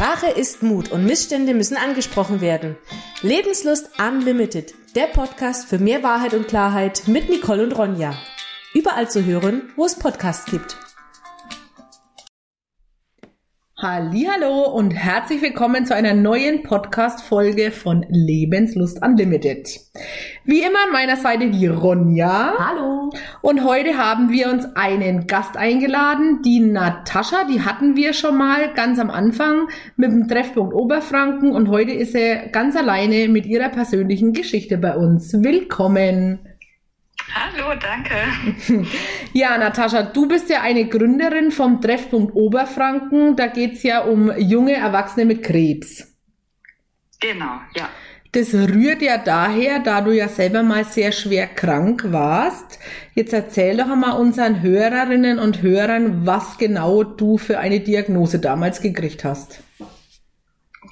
Sprache ist Mut und Missstände müssen angesprochen werden. Lebenslust Unlimited, der Podcast für mehr Wahrheit und Klarheit mit Nicole und Ronja. Überall zu hören, wo es Podcasts gibt. Hallo und herzlich willkommen zu einer neuen Podcast-Folge von Lebenslust Unlimited. Wie immer an meiner Seite die Ronja. Hallo. Und heute haben wir uns einen Gast eingeladen, die Natascha, die hatten wir schon mal ganz am Anfang mit dem Treffpunkt Oberfranken und heute ist sie ganz alleine mit ihrer persönlichen Geschichte bei uns. Willkommen. Hallo, danke. Ja, Natascha, du bist ja eine Gründerin vom Treffpunkt Oberfranken. Da geht's ja um junge Erwachsene mit Krebs. Genau, ja. Das rührt ja daher, da du ja selber mal sehr schwer krank warst. Jetzt erzähl doch einmal unseren Hörerinnen und Hörern, was genau du für eine Diagnose damals gekriegt hast.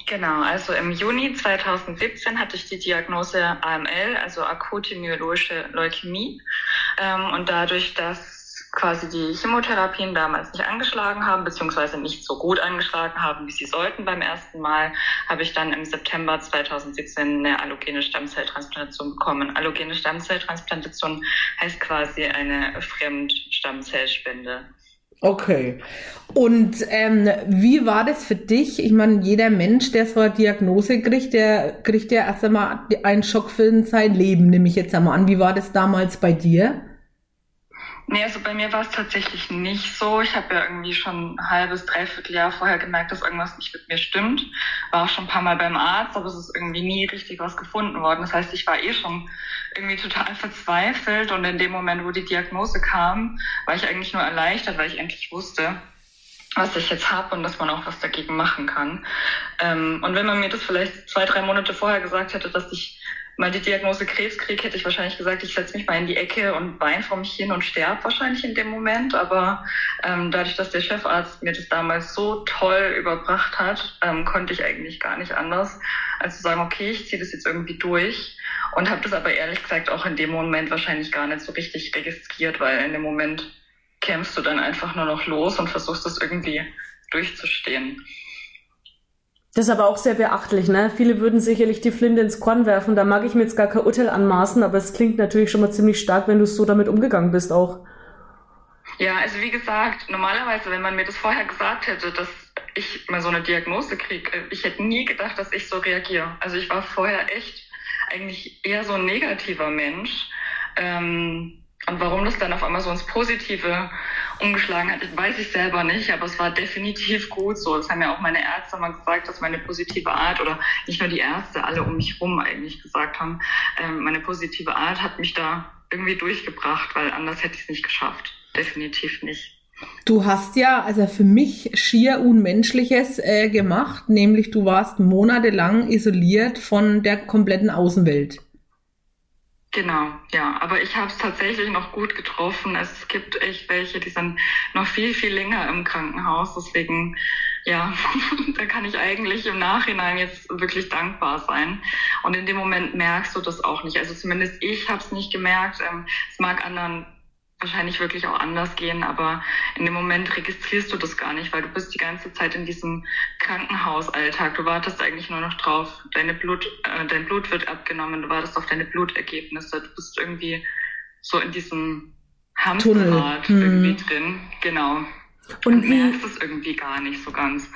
Genau, also im Juni 2017 hatte ich die Diagnose AML, also akute myeloische Leukämie. Ähm, und dadurch, dass quasi die Chemotherapien damals nicht angeschlagen haben, beziehungsweise nicht so gut angeschlagen haben, wie sie sollten beim ersten Mal, habe ich dann im September 2017 eine allogene Stammzelltransplantation bekommen. Allogene Stammzelltransplantation heißt quasi eine Fremdstammzellspende. Okay. Und ähm, wie war das für dich? Ich meine, jeder Mensch, der so eine Diagnose kriegt, der kriegt ja erst einmal einen Schock für sein Leben, nehme ich jetzt einmal an. Wie war das damals bei dir? Nee, also bei mir war es tatsächlich nicht so. Ich habe ja irgendwie schon ein halbes, dreiviertel Jahr vorher gemerkt, dass irgendwas nicht mit mir stimmt. War auch schon ein paar Mal beim Arzt, aber es ist irgendwie nie richtig was gefunden worden. Das heißt, ich war eh schon irgendwie total verzweifelt und in dem Moment, wo die Diagnose kam, war ich eigentlich nur erleichtert, weil ich endlich wusste, was ich jetzt habe und dass man auch was dagegen machen kann. Ähm, und wenn man mir das vielleicht zwei, drei Monate vorher gesagt hätte, dass ich mal die Diagnose Krebs kriege, hätte ich wahrscheinlich gesagt, ich setze mich mal in die Ecke und weine vor mich hin und sterbe wahrscheinlich in dem Moment. Aber ähm, dadurch, dass der Chefarzt mir das damals so toll überbracht hat, ähm, konnte ich eigentlich gar nicht anders, als zu sagen, okay, ich ziehe das jetzt irgendwie durch. Und habe das aber ehrlich gesagt auch in dem Moment wahrscheinlich gar nicht so richtig registriert, weil in dem Moment kämpfst du dann einfach nur noch los und versuchst das irgendwie durchzustehen. Das ist aber auch sehr beachtlich, ne? Viele würden sicherlich die Flinte ins Korn werfen. Da mag ich mir jetzt gar kein Urteil anmaßen, aber es klingt natürlich schon mal ziemlich stark, wenn du so damit umgegangen bist auch. Ja, also wie gesagt, normalerweise, wenn man mir das vorher gesagt hätte, dass ich mal so eine Diagnose kriege, äh, ich hätte nie gedacht, dass ich so reagiere. Also ich war vorher echt eigentlich eher so ein negativer Mensch. Ähm, und warum das dann auf einmal so ins Positive umgeschlagen hat, weiß ich selber nicht, aber es war definitiv gut so. Das haben ja auch meine Ärzte mal gesagt, dass meine positive Art oder nicht nur die Ärzte, alle um mich rum eigentlich gesagt haben, ähm, meine positive Art hat mich da irgendwie durchgebracht, weil anders hätte ich es nicht geschafft. Definitiv nicht. Du hast ja, also für mich schier Unmenschliches äh, gemacht, nämlich du warst monatelang isoliert von der kompletten Außenwelt. Genau, ja. Aber ich habe es tatsächlich noch gut getroffen. Es gibt echt welche, die sind noch viel, viel länger im Krankenhaus. Deswegen, ja, da kann ich eigentlich im Nachhinein jetzt wirklich dankbar sein. Und in dem Moment merkst du das auch nicht. Also zumindest ich habe es nicht gemerkt. Ähm, es mag anderen wahrscheinlich wirklich auch anders gehen, aber in dem Moment registrierst du das gar nicht, weil du bist die ganze Zeit in diesem Krankenhausalltag. Du wartest eigentlich nur noch drauf, deine Blut, äh, dein Blut wird abgenommen, du wartest auf deine Blutergebnisse, du bist irgendwie so in diesem Hamsterrad hm. irgendwie drin, genau. Und, Und merkst es irgendwie gar nicht so ganz.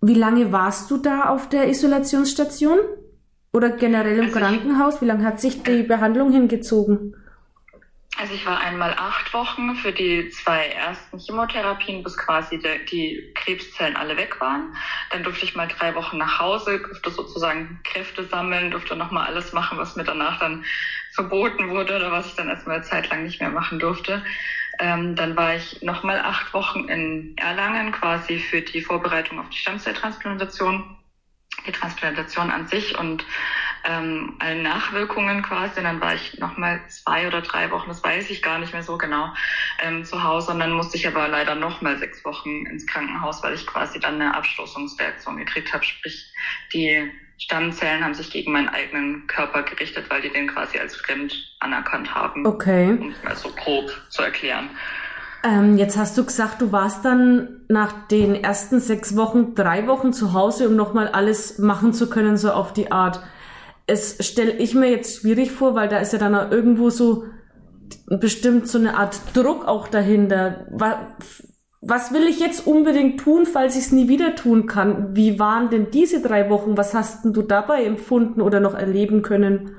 Wie lange warst du da auf der Isolationsstation? Oder generell im also Krankenhaus? Wie lange hat sich die Behandlung hingezogen? Also ich war einmal acht Wochen für die zwei ersten Chemotherapien, bis quasi de, die Krebszellen alle weg waren. Dann durfte ich mal drei Wochen nach Hause, durfte sozusagen Kräfte sammeln, durfte nochmal alles machen, was mir danach dann verboten wurde oder was ich dann erstmal eine Zeit lang nicht mehr machen durfte. Ähm, dann war ich nochmal acht Wochen in Erlangen quasi für die Vorbereitung auf die Stammzelltransplantation, die Transplantation an sich und ähm, allen Nachwirkungen quasi. Und dann war ich nochmal zwei oder drei Wochen, das weiß ich gar nicht mehr so genau, ähm, zu Hause. Und dann musste ich aber leider nochmal sechs Wochen ins Krankenhaus, weil ich quasi dann eine Abstoßungsreaktion gekriegt habe. Sprich, die Stammzellen haben sich gegen meinen eigenen Körper gerichtet, weil die den quasi als fremd anerkannt haben. Okay. Um es mal so grob zu erklären. Ähm, jetzt hast du gesagt, du warst dann nach den ersten sechs Wochen drei Wochen zu Hause, um nochmal alles machen zu können, so auf die Art. Es stelle ich mir jetzt schwierig vor, weil da ist ja dann auch irgendwo so bestimmt so eine Art Druck auch dahinter. Was will ich jetzt unbedingt tun, falls ich es nie wieder tun kann? Wie waren denn diese drei Wochen? Was hast denn du dabei empfunden oder noch erleben können?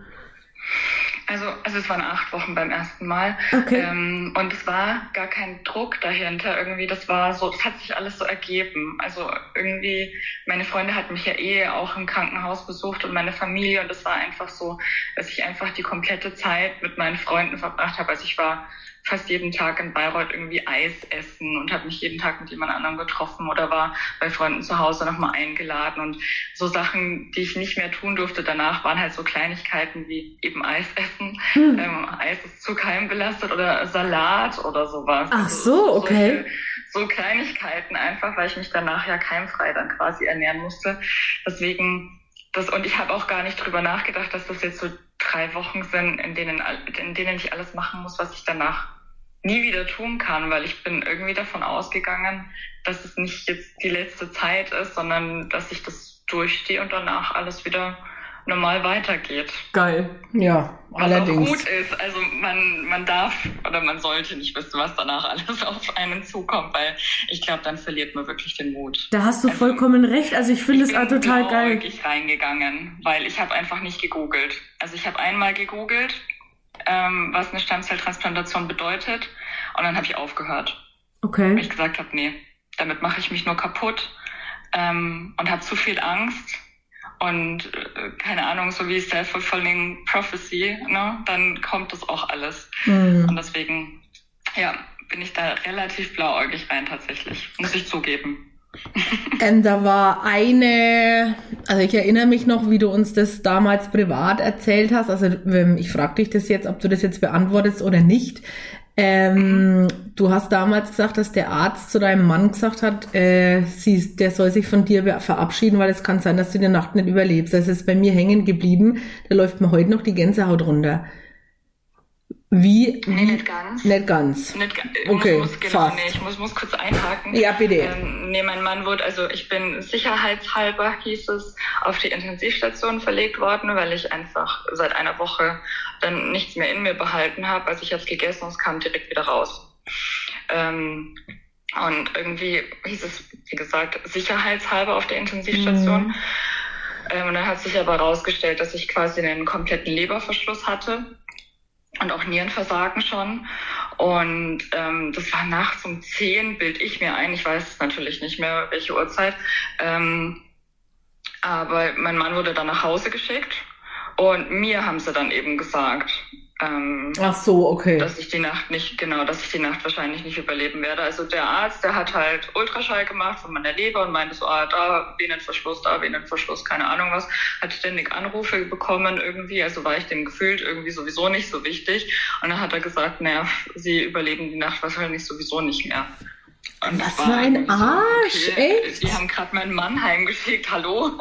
Also, also es waren acht Wochen beim ersten Mal. Okay. Ähm, und es war gar kein Druck dahinter irgendwie. Das war so, es hat sich alles so ergeben. Also irgendwie, meine Freunde hatten mich ja eh auch im Krankenhaus besucht und meine Familie. Und es war einfach so, dass ich einfach die komplette Zeit mit meinen Freunden verbracht habe. Also ich war fast jeden Tag in Bayreuth irgendwie Eis essen und habe mich jeden Tag mit jemand anderem getroffen oder war bei Freunden zu Hause nochmal eingeladen und so Sachen, die ich nicht mehr tun durfte danach, waren halt so Kleinigkeiten wie eben Eis essen. Hm. Ähm, Eis ist zu keimbelastet oder Salat oder sowas. Ach so, okay. Solche, so Kleinigkeiten einfach, weil ich mich danach ja keimfrei dann quasi ernähren musste. Deswegen das, und ich habe auch gar nicht drüber nachgedacht, dass das jetzt so drei Wochen sind, in denen, in denen ich alles machen muss, was ich danach nie wieder tun kann, weil ich bin irgendwie davon ausgegangen, dass es nicht jetzt die letzte Zeit ist, sondern dass ich das durchstehe und danach alles wieder normal weitergeht. Geil, ja, was allerdings. Was gut ist, also man, man darf oder man sollte nicht wissen, was danach alles auf einen zukommt, weil ich glaube, dann verliert man wirklich den Mut. Da hast du also, vollkommen recht, also ich finde es auch total geil. Ich bin reingegangen, weil ich habe einfach nicht gegoogelt. Also ich habe einmal gegoogelt, ähm, was eine Stammzelltransplantation bedeutet und dann habe ich aufgehört. Okay. Weil ich gesagt habe, nee, damit mache ich mich nur kaputt ähm, und habe zu viel Angst und äh, keine Ahnung, so wie Self-Fulfilling Prophecy, ne, dann kommt das auch alles. Mhm. Und deswegen, ja, bin ich da relativ blauäugig rein tatsächlich, muss ich zugeben. ähm, da war eine, also ich erinnere mich noch, wie du uns das damals privat erzählt hast. Also ähm, ich frage dich das jetzt, ob du das jetzt beantwortest oder nicht. Ähm, du hast damals gesagt, dass der Arzt zu deinem Mann gesagt hat, äh, sie, der soll sich von dir verabschieden, weil es kann sein, dass du die Nacht nicht überlebst. Das ist bei mir hängen geblieben. Da läuft mir heute noch die Gänsehaut runter. Wie? Nee, nicht ganz. Nicht ganz. Nicht, ich okay, muss, genau, fast. Nee, ich muss, muss kurz einhaken. Ja, bitte. Ähm, nee, mein Mann wurde, also ich bin sicherheitshalber, hieß es, auf die Intensivstation verlegt worden, weil ich einfach seit einer Woche dann nichts mehr in mir behalten habe. Also ich habe es gegessen und es kam direkt wieder raus. Ähm, und irgendwie hieß es, wie gesagt, sicherheitshalber auf der Intensivstation. Mhm. Ähm, und dann hat sich aber herausgestellt, dass ich quasi einen kompletten Leberverschluss hatte und auch Nierenversagen schon. Und ähm, das war nachts um zehn, bild ich mir ein. Ich weiß natürlich nicht mehr, welche Uhrzeit. Ähm, aber mein Mann wurde dann nach Hause geschickt und mir haben sie dann eben gesagt, ähm, Ach so, okay. Dass ich die Nacht nicht, genau, dass ich die Nacht wahrscheinlich nicht überleben werde. Also der Arzt, der hat halt Ultraschall gemacht von meiner Leber und meinte so, ah, da Venenverschluss, da Venenverschluss, keine Ahnung was. Hat ständig Anrufe bekommen irgendwie, also war ich dem gefühlt irgendwie sowieso nicht so wichtig. Und dann hat er gesagt, naja, sie überleben die Nacht wahrscheinlich sowieso nicht mehr. Und was für ein Arsch, so, okay, echt? Die haben gerade meinen Mann heimgeschickt, hallo?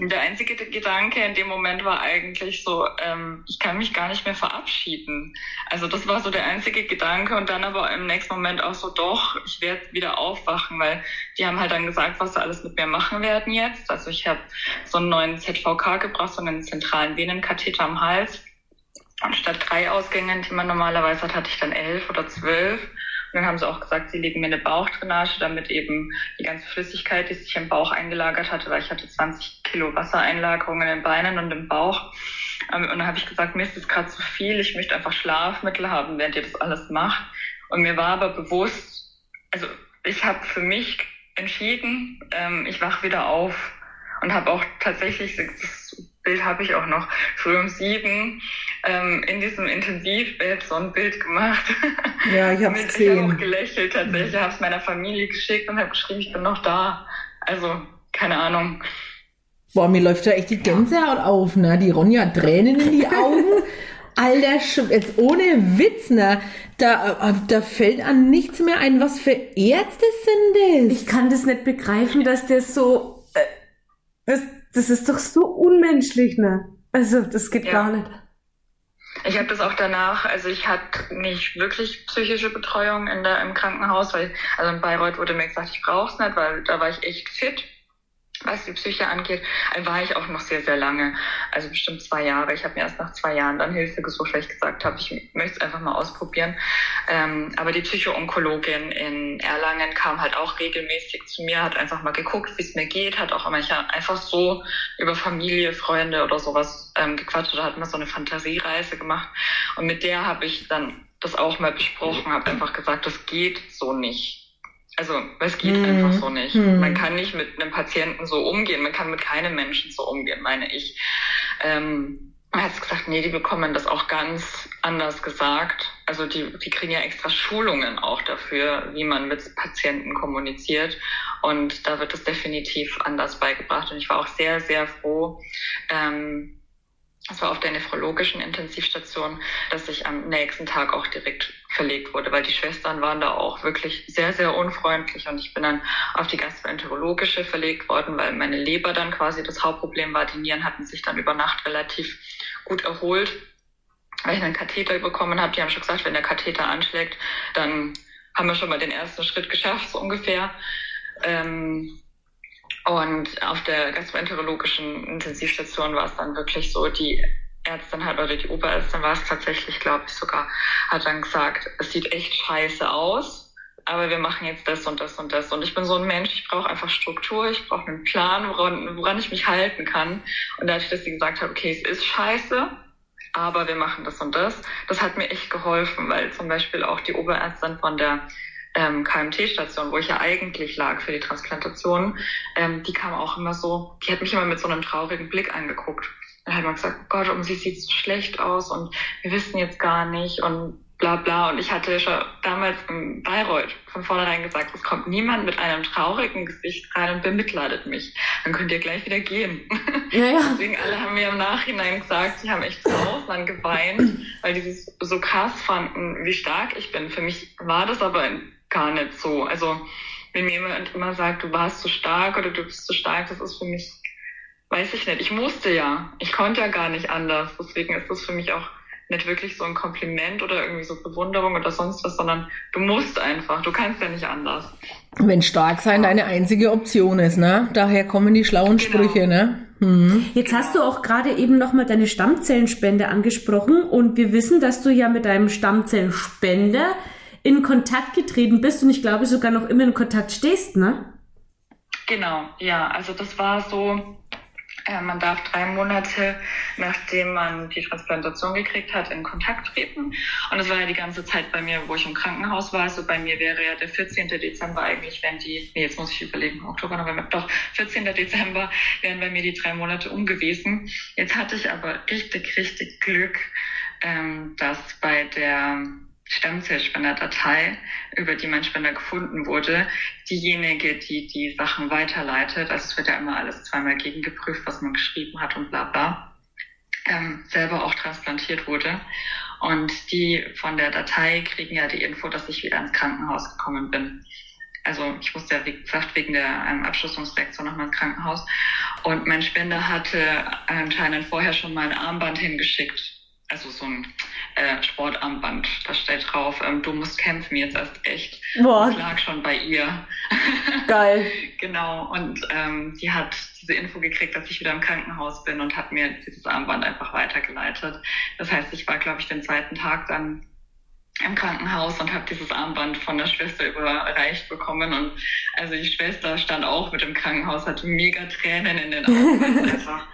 Der einzige Gedanke in dem Moment war eigentlich so, ähm, ich kann mich gar nicht mehr verabschieden. Also das war so der einzige Gedanke und dann aber im nächsten Moment auch so, doch, ich werde wieder aufwachen, weil die haben halt dann gesagt, was sie alles mit mir machen werden jetzt. Also ich habe so einen neuen ZVK gebracht, so einen zentralen Venenkatheter am Hals. Und statt drei Ausgängen, die man normalerweise hat, hatte ich dann elf oder zwölf. Dann haben sie auch gesagt, sie legen mir eine Bauchdrainage, damit eben die ganze Flüssigkeit, die sich im Bauch eingelagert hatte, weil ich hatte 20 Kilo Wassereinlagerungen in den Beinen und im Bauch. Ähm, und dann habe ich gesagt, mir ist das gerade zu viel, ich möchte einfach Schlafmittel haben, während ihr das alles macht. Und mir war aber bewusst, also ich habe für mich entschieden, ähm, ich wach wieder auf und habe auch tatsächlich, das Bild habe ich auch noch, früh um sieben ähm, in diesem Intensivbett so ein Bild gemacht. Ja, ich habe es. Ich habe auch gelächelt tatsächlich. Ich habe es meiner Familie geschickt und habe geschrieben, ich bin noch da. Also, keine Ahnung. Boah, mir läuft da echt die Gänsehaut auf, ne? Die Ronja hat Tränen in die Augen. Alter, jetzt ohne Witz, ne? Da, äh, da fällt an nichts mehr ein. Was für Ärzte sind das? Ich kann das nicht begreifen, dass der so, das, das ist doch so unmenschlich, ne? Also, das geht ja. gar nicht. Ich habe das auch danach, also ich hatte nicht wirklich psychische Betreuung in der, im Krankenhaus, weil, also in Bayreuth wurde mir gesagt, ich brauche es nicht, weil da war ich echt fit was die Psyche angeht, war ich auch noch sehr, sehr lange. Also bestimmt zwei Jahre. Ich habe mir erst nach zwei Jahren dann Hilfe gesucht, weil ich gesagt habe, ich möchte es einfach mal ausprobieren. Ähm, aber die Psychoonkologin in Erlangen kam halt auch regelmäßig zu mir, hat einfach mal geguckt, wie es mir geht, hat auch manchmal einfach so über Familie, Freunde oder sowas ähm, gequatscht oder hat mal so eine Fantasiereise gemacht. Und mit der habe ich dann das auch mal besprochen, habe einfach gesagt, das geht so nicht also es geht hm. einfach so nicht. Hm. Man kann nicht mit einem Patienten so umgehen, man kann mit keinem Menschen so umgehen, meine ich. Ähm, er hat gesagt, nee, die bekommen das auch ganz anders gesagt. Also die, die kriegen ja extra Schulungen auch dafür, wie man mit Patienten kommuniziert. Und da wird es definitiv anders beigebracht. Und ich war auch sehr, sehr froh, ähm, das war auf der nephrologischen Intensivstation, dass ich am nächsten Tag auch direkt verlegt wurde, weil die Schwestern waren da auch wirklich sehr, sehr unfreundlich und ich bin dann auf die gastroenterologische verlegt worden, weil meine Leber dann quasi das Hauptproblem war. Die Nieren hatten sich dann über Nacht relativ gut erholt, weil ich einen Katheter bekommen habe. Die haben schon gesagt, wenn der Katheter anschlägt, dann haben wir schon mal den ersten Schritt geschafft, so ungefähr. Ähm, und auf der gastroenterologischen Intensivstation war es dann wirklich so, die Ärztin hat oder die Oberärztin war es tatsächlich, glaube ich sogar, hat dann gesagt, es sieht echt scheiße aus, aber wir machen jetzt das und das und das. Und ich bin so ein Mensch, ich brauche einfach Struktur, ich brauche einen Plan, woran, woran ich mich halten kann. Und dadurch, dass sie gesagt hat, okay, es ist scheiße, aber wir machen das und das, das hat mir echt geholfen, weil zum Beispiel auch die Oberärztin von der ähm, KMT-Station, wo ich ja eigentlich lag für die Transplantation, ähm, die kam auch immer so, die hat mich immer mit so einem traurigen Blick angeguckt. Dann hat man gesagt, Gott, um sie sieht so schlecht aus und wir wissen jetzt gar nicht und bla bla. Und ich hatte schon damals in Bayreuth von vornherein gesagt, es kommt niemand mit einem traurigen Gesicht rein und bemitleidet mich. Dann könnt ihr gleich wieder gehen. Ja, ja. Deswegen alle haben mir im Nachhinein gesagt, sie haben echt draußen dann geweint, weil die es so krass fanden, wie stark ich bin. Für mich war das aber gar nicht so. Also wenn mir jemand immer sagt, du warst zu stark oder du bist zu stark, das ist für mich, weiß ich nicht. Ich musste ja. Ich konnte ja gar nicht anders. Deswegen ist das für mich auch nicht wirklich so ein Kompliment oder irgendwie so Bewunderung oder sonst was, sondern du musst einfach, du kannst ja nicht anders. Wenn stark sein deine einzige Option ist, ne? Daher kommen die schlauen genau. Sprüche, ne? Mhm. Jetzt hast du auch gerade eben nochmal deine Stammzellenspende angesprochen und wir wissen, dass du ja mit deinem Stammzellenspender in Kontakt getreten bist und ich glaube sogar noch immer in Kontakt stehst, ne? Genau, ja. Also das war so, äh, man darf drei Monate, nachdem man die Transplantation gekriegt hat, in Kontakt treten. Und das war ja die ganze Zeit bei mir, wo ich im Krankenhaus war. Also bei mir wäre ja der 14. Dezember eigentlich, wenn die, nee, jetzt muss ich überlegen, Oktober, November, doch, 14. Dezember wären bei mir die drei Monate um gewesen. Jetzt hatte ich aber richtig, richtig Glück, ähm, dass bei der Stammzellspenderdatei, über die mein Spender gefunden wurde, diejenige, die die Sachen weiterleitet, also es wird ja immer alles zweimal gegengeprüft, was man geschrieben hat und bla bla, ähm, selber auch transplantiert wurde. Und die von der Datei kriegen ja die Info, dass ich wieder ins Krankenhaus gekommen bin. Also ich musste ja, wie gesagt, wegen der ähm, Abschlussungsreaktion nochmal ins Krankenhaus. Und mein Spender hatte anscheinend vorher schon mal ein Armband hingeschickt also so ein äh, Sportarmband, da steht drauf, ähm, du musst kämpfen jetzt erst echt. Boah. Das lag schon bei ihr. Geil. genau, und ähm, die hat diese Info gekriegt, dass ich wieder im Krankenhaus bin und hat mir dieses Armband einfach weitergeleitet. Das heißt, ich war, glaube ich, den zweiten Tag dann im Krankenhaus und habe dieses Armband von der Schwester überreicht bekommen. Und also die Schwester stand auch mit im Krankenhaus, hatte mega Tränen in den Augen, weil es einfach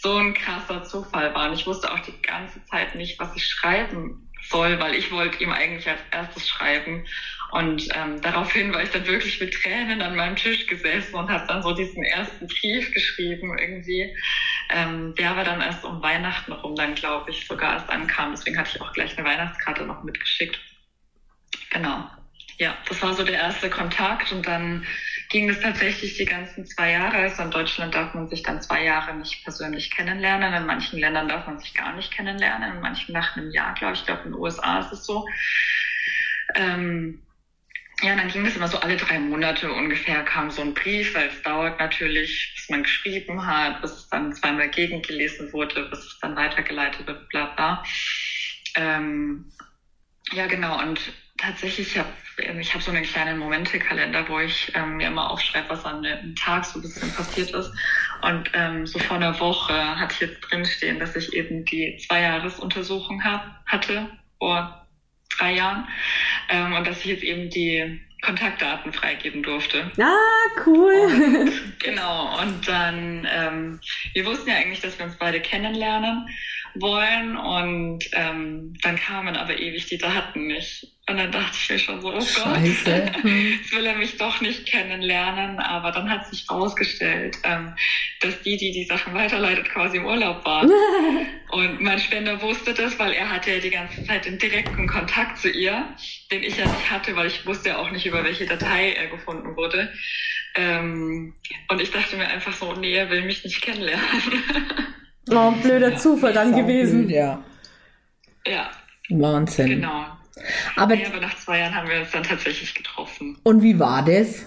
so ein krasser Zufall war. Und ich wusste auch die ganze Zeit nicht, was ich schreiben soll, weil ich wollte ihm eigentlich als erstes schreiben. Und ähm, daraufhin war ich dann wirklich mit Tränen an meinem Tisch gesessen und habe dann so diesen ersten Brief geschrieben irgendwie. Ähm, der war dann erst um Weihnachten rum dann, glaube ich, sogar erst ankam. Deswegen hatte ich auch gleich eine Weihnachtskarte noch mitgeschickt. Genau. Ja, das war so der erste Kontakt und dann ging es tatsächlich die ganzen zwei Jahre. Also in Deutschland darf man sich dann zwei Jahre nicht persönlich kennenlernen. In manchen Ländern darf man sich gar nicht kennenlernen. In manchen nach einem Jahr, glaube ich. Ich glaube, in den USA ist es so. Ähm, ja, dann ging das immer so alle drei Monate ungefähr kam so ein Brief, weil es dauert natürlich, bis man geschrieben hat, bis es dann zweimal gegengelesen wurde, bis es dann weitergeleitet wird, bla bla. ähm, ja, genau. Und tatsächlich, ich habe ich hab so einen kleinen Momentekalender, wo ich ähm, mir immer aufschreibe, was an einem Tag so ein bisschen passiert ist. Und ähm, so vor einer Woche hatte ich jetzt drinstehen, dass ich eben die Zweijahresuntersuchung hab, hatte, vor drei Jahren. Ähm, und dass ich jetzt eben die Kontaktdaten freigeben durfte. Ah, cool. Und, genau, und dann, ähm, wir wussten ja eigentlich, dass wir uns beide kennenlernen wollen und ähm, dann kamen aber ewig die Daten nicht. Und dann dachte ich mir schon so, oh Gott, Scheiße. jetzt will er mich doch nicht kennenlernen. Aber dann hat sich herausgestellt, ähm, dass die, die die Sachen weiterleitet, quasi im Urlaub waren. Und mein Spender wusste das, weil er hatte ja die ganze Zeit den direkten Kontakt zu ihr, den ich ja nicht hatte, weil ich wusste ja auch nicht, über welche Datei er gefunden wurde. Ähm, und ich dachte mir einfach so, nee, er will mich nicht kennenlernen. Oh, blöder Zufall dann gewesen. Ja. ja, Wahnsinn. genau. Aber, Ja, aber nach zwei Jahren haben wir uns dann tatsächlich getroffen. und wie war das?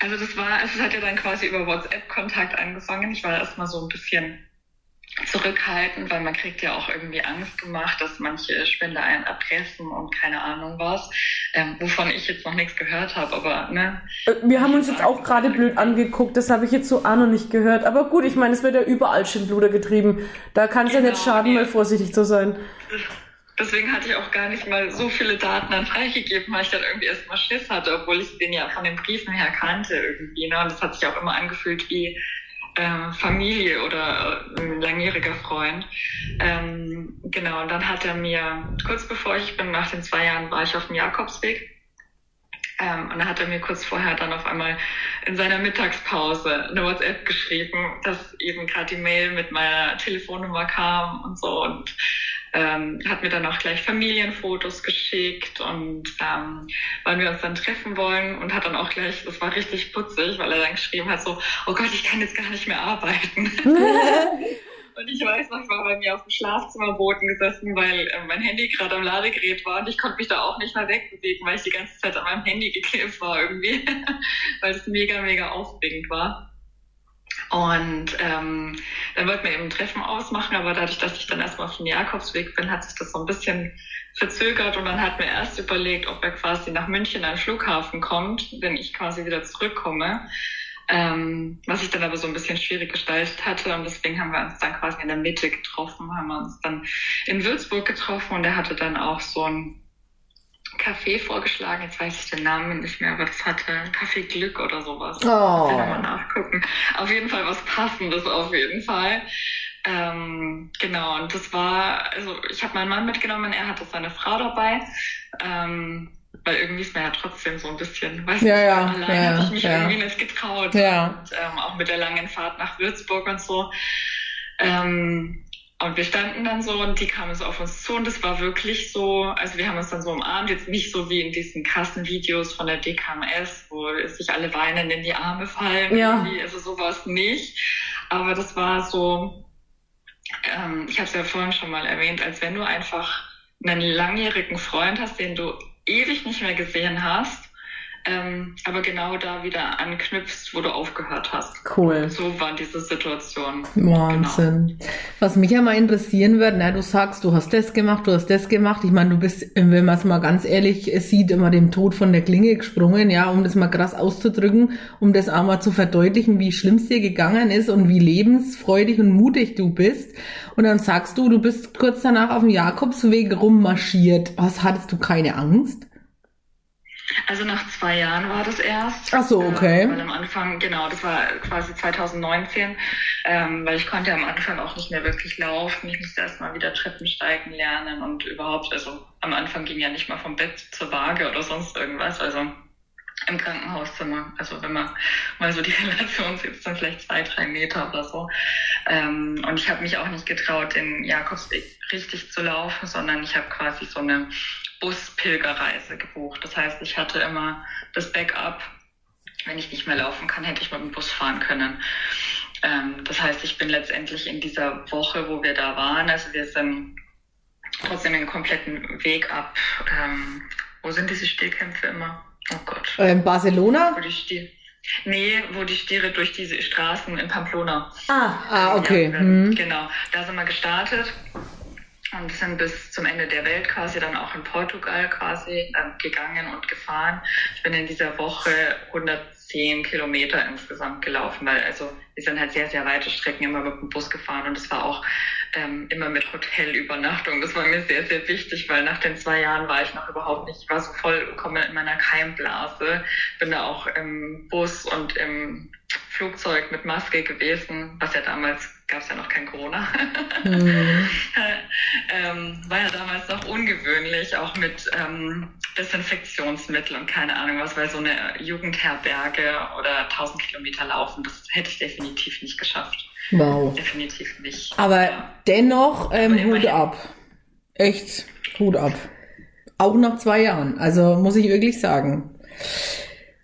Also das war, es hat ja dann quasi über WhatsApp Kontakt angefangen. Ich war erstmal so ein bisschen zurückhaltend, weil man kriegt ja auch irgendwie Angst gemacht, dass manche Spender einen erpressen und keine Ahnung was, ähm, wovon ich jetzt noch nichts gehört habe, aber ne, Äh, Wir haben uns jetzt auch gerade blöd angeguckt, das habe ich jetzt so auch noch nicht gehört. Aber gut, ich meine, es wird ja überall Schindluder getrieben. Da kann es ja nicht Genau, schaden, mal vorsichtig zu sein. Deswegen hatte ich auch gar nicht mal so viele Daten dann freigegeben, weil ich dann irgendwie erstmal Schiss hatte, obwohl ich den ja von den Briefen her kannte irgendwie, ne, und das hat sich auch immer angefühlt wie äh, Familie oder äh, ein langjähriger Freund. Ähm, genau, und dann hat er mir, kurz bevor ich bin, nach den zwei Jahren war ich auf dem Jakobsweg. Ähm, und dann hat er mir kurz vorher dann auf einmal in seiner Mittagspause eine WhatsApp geschrieben, dass eben gerade die Mail mit meiner Telefonnummer kam und so und ähm, hat mir dann auch gleich Familienfotos geschickt und ähm, weil wir uns dann treffen wollen und hat dann auch gleich, das war richtig putzig, weil er dann geschrieben hat so, oh Gott, ich kann jetzt gar nicht mehr arbeiten. Und ich weiß noch, ich war bei mir auf dem Schlafzimmerboden gesessen, weil äh, mein Handy gerade am Ladegerät war und ich konnte mich da auch nicht mehr wegbewegen, weil ich die ganze Zeit an meinem Handy geklebt war irgendwie, weil es mega, mega aufregend war. Und ähm, dann wollten wir eben ein Treffen ausmachen, aber dadurch, dass ich dann erstmal auf dem Jakobsweg bin, hat sich das so ein bisschen verzögert und dann hat mir erst überlegt, ob er quasi nach München an den Flughafen kommt, wenn ich quasi wieder zurückkomme. Ähm, was ich dann aber so ein bisschen schwierig gestaltet hatte und deswegen haben wir uns dann quasi in der Mitte getroffen, haben wir uns dann in Würzburg getroffen und er hatte dann auch so ein Café vorgeschlagen, jetzt weiß ich den Namen nicht mehr, aber das hatte Café Glück oder sowas. Oh. Ich nochmal nachgucken. Auf jeden Fall was Passendes, auf jeden Fall. Ähm, genau, und das war, also ich habe meinen Mann mitgenommen, er hatte seine Frau dabei. Ähm, weil irgendwie ist man ja trotzdem so ein bisschen, weiß Ja, nicht, ja, allein ja, habe ich mich ja. irgendwie nicht getraut. Ja. Und ähm, auch mit der langen Fahrt nach Würzburg und so. Ähm, und wir standen dann so und die kamen so auf uns zu und es war wirklich so, also wir haben uns dann so umarmt, jetzt nicht so wie in diesen krassen Videos von der DKMS, wo sich alle weinen in die Arme fallen. Ja. Also sowas nicht. Aber das war so, ähm, ich habe es ja vorhin schon mal erwähnt, als wenn du einfach einen langjährigen Freund hast, den du ewig nicht mehr gesehen hast, ähm, aber genau da wieder anknüpfst, wo du aufgehört hast. Cool. So war diese Situation. Wahnsinn. Was mich ja mal interessieren wird, ne, du sagst, du hast das gemacht, du hast das gemacht. Ich meine, du bist, wenn man es mal ganz ehrlich sieht, immer dem Tod von der Klinge gesprungen, ja, um das mal krass auszudrücken, um das auch mal zu verdeutlichen, wie schlimm es dir gegangen ist und wie lebensfreudig und mutig du bist. Und dann sagst du, du bist kurz danach auf dem Jakobsweg rummarschiert. Was hattest du keine Angst? Also nach zwei Jahren war das erst. Ach so, okay. Äh, weil am Anfang, genau, das war quasi 2019, ähm, weil ich konnte am Anfang auch nicht mehr wirklich laufen. Ich musste erst mal wieder Treppen steigen lernen und überhaupt, also am Anfang ging ja nicht mal vom Bett zur Waage oder sonst irgendwas. Also im Krankenhauszimmer. Also wenn man mal so die Relation sieht, dann vielleicht zwei, drei Meter oder so. Ähm, und ich habe mich auch nicht getraut, den Jakobsweg richtig zu laufen, sondern ich habe quasi so eine Buspilgerreise gebucht. Das heißt, ich hatte immer das Backup. Wenn ich nicht mehr laufen kann, hätte ich mit dem Bus fahren können. Ähm, das heißt, ich bin letztendlich in dieser Woche, wo wir da waren, also wir sind trotzdem den kompletten Weg ab. Ähm, wo sind diese Stehkämpfe immer? Oh Gott. Ähm, Barcelona? Wo die Stier nee, wo die Stiere durch diese Straßen in Pamplona. Ah, Ah, okay. Ja, Hm. Genau, da sind wir gestartet. Und sind bis zum Ende der Welt quasi dann auch in Portugal quasi äh, gegangen und gefahren. Ich bin in dieser Woche 110 Kilometer insgesamt gelaufen, weil also wir sind halt sehr, sehr weite Strecken immer mit dem Bus gefahren und es war auch ähm, immer mit Hotelübernachtung. Das war mir sehr, sehr wichtig, weil nach den zwei Jahren war ich noch überhaupt nicht, ich war so vollkommen in meiner Keimblase, bin da auch im Bus und im Flugzeug mit Maske gewesen, was ja damals gab es ja noch kein Corona. Mhm. ähm, war ja damals noch ungewöhnlich, auch mit ähm, Desinfektionsmittel und keine Ahnung was, weil so eine Jugendherberge oder 1000 Kilometer laufen, das hätte ich definitiv nicht geschafft. Wow. Definitiv nicht. Aber ja. dennoch ähm, Aber Hut ab. Echt Hut ab. Auch nach zwei Jahren. Also muss ich wirklich sagen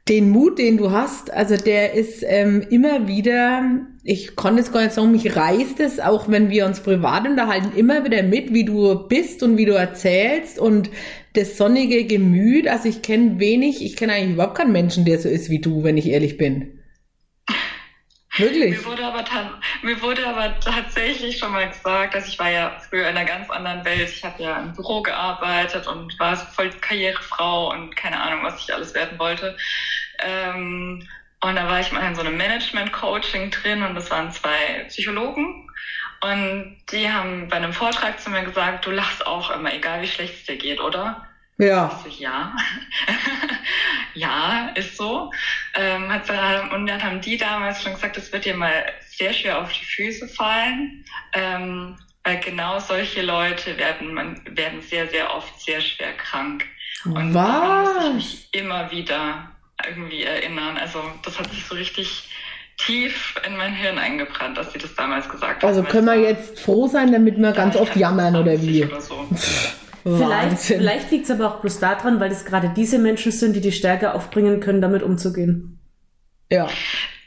den Mut, den du hast, also der ist ähm, immer wieder, ich konnte es gar nicht sagen, mich reißt es, auch wenn wir uns privat unterhalten, immer wieder mit, wie du bist und wie du erzählst und das sonnige Gemüt. Also ich kenne wenig, ich kenne eigentlich überhaupt keinen Menschen, der so ist wie du, wenn ich ehrlich bin. Wirklich? Mir wurde, aber mir wurde aber tatsächlich schon mal gesagt, dass ich war ja früher in einer ganz anderen Welt. Ich habe ja im Büro gearbeitet und war voll Karrierefrau und keine Ahnung, was ich alles werden wollte. Ähm, und da war ich mal in so einem Management-Coaching drin und das waren zwei Psychologen. Und die haben bei einem Vortrag zu mir gesagt, du lachst auch immer, egal wie schlecht es dir geht, oder? Ja. So, ja. ja, ist so. Ähm, und dann haben die damals schon gesagt, es wird dir mal sehr schwer auf die Füße fallen. Ähm, weil genau solche Leute werden, man, werden sehr, sehr oft sehr schwer krank. Und Was? daran muss ich mich immer wieder irgendwie erinnern. Also das hat sich so richtig tief in mein Hirn eingebrannt, dass sie das damals gesagt haben. Also können wir jetzt froh sein, damit wir ganz oft jammern oder wie? Oder so. Vielleicht, vielleicht liegt es aber auch bloß daran, weil es gerade diese Menschen sind, die die Stärke aufbringen können, damit umzugehen. Ja,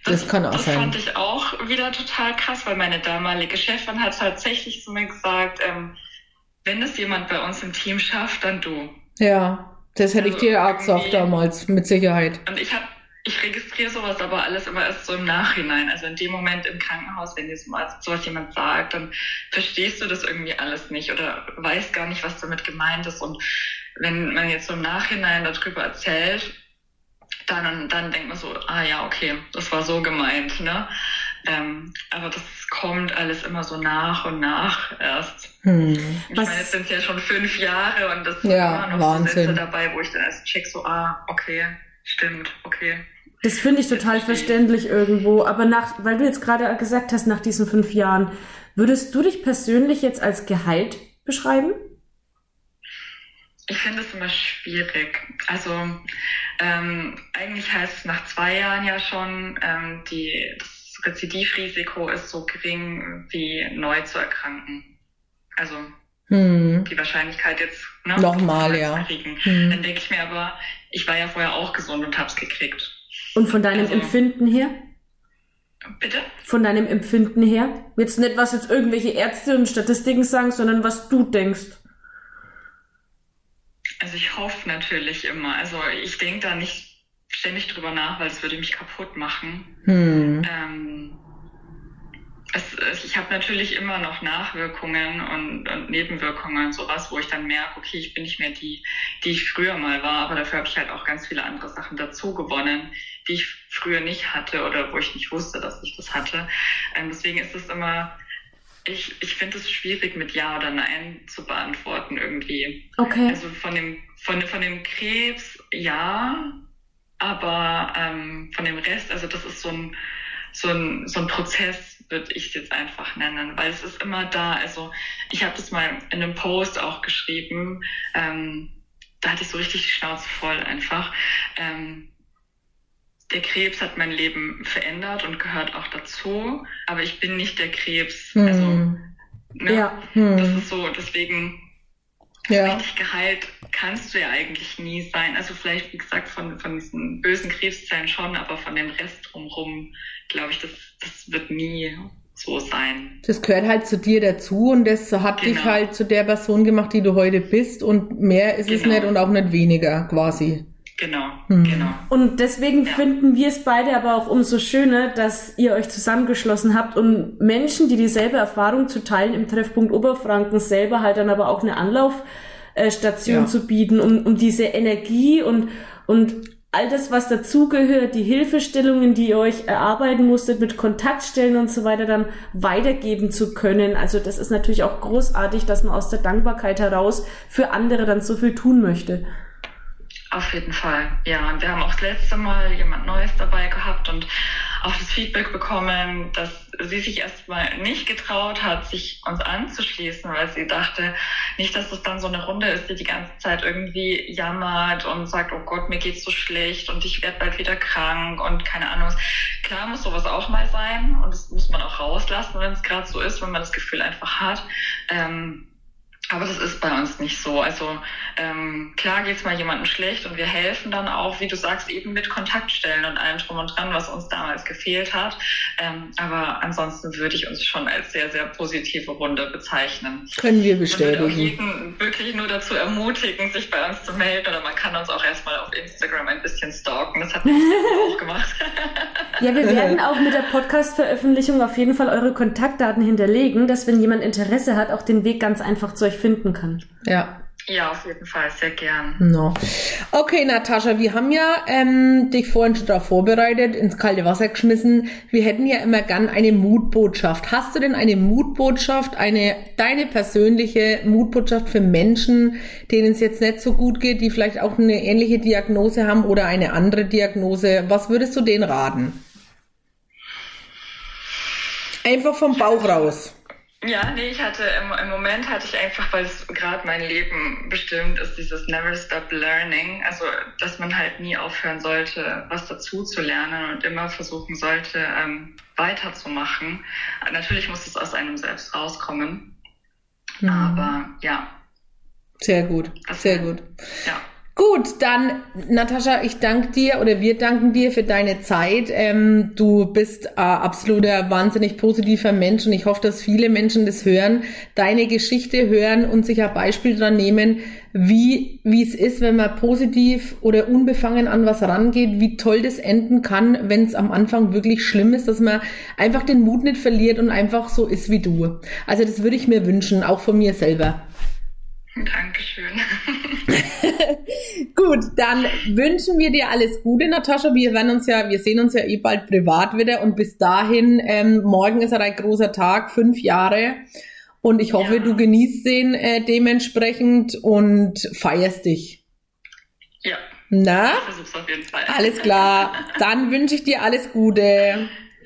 das, das kann auch das sein. Das fand ich auch wieder total krass, weil meine damalige Chefin hat tatsächlich zu mir gesagt, ähm, wenn es jemand bei uns im Team schafft, dann du. Ja, das hätte also ich dir auch gesagt damals, mit Sicherheit. Und ich habe ich registriere sowas aber alles immer erst so im Nachhinein. Also in dem Moment im Krankenhaus, wenn dir sowas jemand sagt, dann verstehst du das irgendwie alles nicht oder weißt gar nicht, was damit gemeint ist. Und wenn man jetzt so im Nachhinein darüber erzählt, dann, dann denkt man so, ah ja, okay, das war so gemeint, ne? Ähm, aber das kommt alles immer so nach und nach erst. Hm. Ich Was? meine, jetzt sind es ja schon fünf Jahre und das sind ja, immer noch Wahnsinn. so Sätze dabei, wo ich dann erst check so, ah, okay, stimmt, okay. Das finde ich total verständlich irgendwo. Aber nach, weil du jetzt gerade gesagt hast, nach diesen fünf Jahren, würdest du dich persönlich jetzt als geheilt beschreiben? Ich finde es immer schwierig. Also ähm, eigentlich heißt es nach zwei Jahren ja schon, ähm, die, das Rezidivrisiko ist so gering wie neu zu erkranken. Also hm. die Wahrscheinlichkeit jetzt ne, nochmal ja. Kriegen. Hm. Dann denke ich mir aber, ich war ja vorher auch gesund und habe es gekriegt. Und von deinem also, Empfinden her? Bitte? Von deinem Empfinden her? Jetzt nicht, was jetzt irgendwelche Ärzte und Statistiken sagen, sondern was du denkst. Also ich hoffe natürlich immer. Also ich denke da nicht ständig drüber nach, weil es würde mich kaputt machen. Hm. Ähm, es, ich habe natürlich immer noch Nachwirkungen und, und, Nebenwirkungen und sowas, wo ich dann merke, okay, ich bin nicht mehr die, die ich früher mal war, aber dafür habe ich halt auch ganz viele andere Sachen dazu gewonnen, die ich früher nicht hatte oder wo ich nicht wusste, dass ich das hatte. Ähm, deswegen ist es immer, ich, ich finde es schwierig mit Ja oder Nein zu beantworten irgendwie. Okay. Also von dem, von, von dem Krebs ja, aber ähm, von dem Rest, also das ist so ein, so ein, so ein Prozess, würde ich es jetzt einfach nennen, weil es ist immer da. Also ich habe das mal in einem Post auch geschrieben, ähm, da hatte ich so richtig die Schnauze voll einfach. Ähm, der Krebs hat mein Leben verändert und gehört auch dazu, aber ich bin nicht der Krebs. Hm. Also, ne, ja. Hm. das ist so, deswegen ja. richtig geheilt kannst du ja eigentlich nie sein. Also vielleicht, wie gesagt, von, von diesen bösen Krebszellen schon, aber von dem Rest drumherum, glaube ich, das, das wird nie so sein. Das gehört halt zu dir dazu und das hat genau. dich halt zu der Person gemacht, die du heute bist und mehr ist genau. es nicht und auch nicht weniger quasi. Genau, hm. genau. Und deswegen ja. finden wir es beide aber auch umso schöner, dass ihr euch zusammengeschlossen habt und Menschen, die dieselbe Erfahrung zu teilen im Treffpunkt Oberfranken selber halt dann aber auch eine Anlaufstation ja. zu bieten, um, um diese Energie und, und all das, was dazugehört, die Hilfestellungen, die ihr euch erarbeiten musstet mit Kontaktstellen und so weiter, dann weitergeben zu können. Also das ist natürlich auch großartig, dass man aus der Dankbarkeit heraus für andere dann so viel tun möchte. Auf jeden Fall, ja. Und wir haben auch das letzte Mal jemand Neues dabei gehabt und auch das Feedback bekommen, dass sie sich erstmal nicht getraut hat, sich uns anzuschließen, weil sie dachte, nicht, dass es dann so eine Runde ist, die die ganze Zeit irgendwie jammert und sagt, oh Gott, mir geht's so schlecht und ich werde bald wieder krank und keine Ahnung. Klar muss sowas auch mal sein und das muss man auch rauslassen, wenn es gerade so ist, wenn man das Gefühl einfach hat. Ähm, aber das ist bei uns nicht so. Also ähm, klar geht's mal jemandem schlecht und wir helfen dann auch, wie du sagst, eben mit Kontaktstellen und allem drum und dran, was uns damals gefehlt hat. Ähm, aber ansonsten würde ich uns schon als sehr, sehr positive Runde bezeichnen. Können wir bestätigen. Ich würde jeden wirklich nur dazu ermutigen, sich bei uns zu melden oder man kann uns auch erstmal auf Instagram ein bisschen stalken. Das hat mich auch gemacht. ja, wir werden auch mit der Podcast-Veröffentlichung auf jeden Fall eure Kontaktdaten hinterlegen, dass wenn jemand Interesse hat, auch den Weg ganz einfach zu euch euch finden kann. Ja. Ja, auf jeden Fall, sehr gern. No. Okay, Natascha, wir haben ja ähm, dich vorhin schon darauf vorbereitet, ins kalte Wasser geschmissen. Wir hätten ja immer gern eine Mutbotschaft. Hast du denn eine Mutbotschaft, eine deine persönliche Mutbotschaft für Menschen, denen es jetzt nicht so gut geht, die vielleicht auch eine ähnliche Diagnose haben oder eine andere Diagnose? Was würdest du denen raten? Einfach vom Bauch raus. Ja, nee, ich hatte im, im Moment hatte ich einfach, weil es gerade mein Leben bestimmt ist, dieses Never Stop Learning. Also, dass man halt nie aufhören sollte, was dazu zu lernen und immer versuchen sollte, ähm, weiterzumachen. Natürlich muss es aus einem selbst rauskommen. Mhm. Aber ja. Sehr gut, sehr gut. Ja. Gut, dann Natascha, ich danke dir oder wir danken dir für deine Zeit. Ähm, du bist äh, absoluter wahnsinnig positiver Mensch und ich hoffe, dass viele Menschen das hören, deine Geschichte hören und sich ein Beispiel dran nehmen, wie wie es ist, wenn man positiv oder unbefangen an was rangeht, wie toll das enden kann, wenn es am Anfang wirklich schlimm ist, dass man einfach den Mut nicht verliert und einfach so ist wie du. Also das würde ich mir wünschen, auch von mir selber. Dankeschön. Gut, dann wünschen wir dir alles Gute, Natascha. Wir werden uns ja, wir sehen uns ja eh bald privat wieder und bis dahin, ähm, morgen ist ein großer Tag, fünf Jahre. Und ich hoffe, ja. du genießt den äh, dementsprechend und feierst dich. Ja. Na? Ich versuch's auf jeden Fall. Alles klar. Dann wünsche ich dir alles Gute.